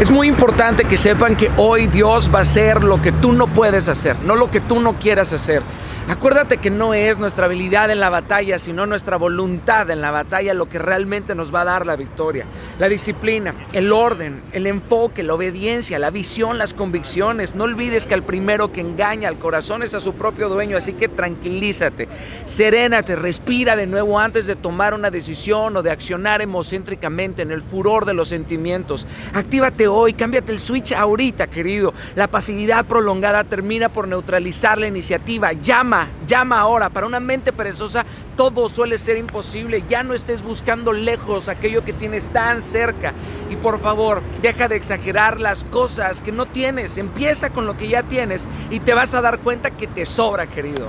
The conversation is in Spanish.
Es muy importante que sepan que hoy Dios va a hacer lo que tú no puedes hacer, no lo que tú no quieras hacer. Acuérdate que no es nuestra habilidad en la batalla, sino nuestra voluntad en la batalla lo que realmente nos va a dar la victoria. La disciplina, el orden, el enfoque, la obediencia, la visión, las convicciones. No olvides que al primero que engaña al corazón es a su propio dueño, así que tranquilízate, serénate, respira de nuevo antes de tomar una decisión o de accionar emocéntricamente en el furor de los sentimientos. Actívate hoy, cámbiate el switch ahorita, querido. La pasividad prolongada termina por neutralizar la iniciativa. Llama llama, ahora. Para una mente perezosa todo suele ser imposible. Ya no estés buscando lejos aquello que tienes tan cerca. Y por favor, deja de exagerar las cosas que no tienes. Empieza con lo que ya tienes y te vas a dar cuenta que te sobra, querido.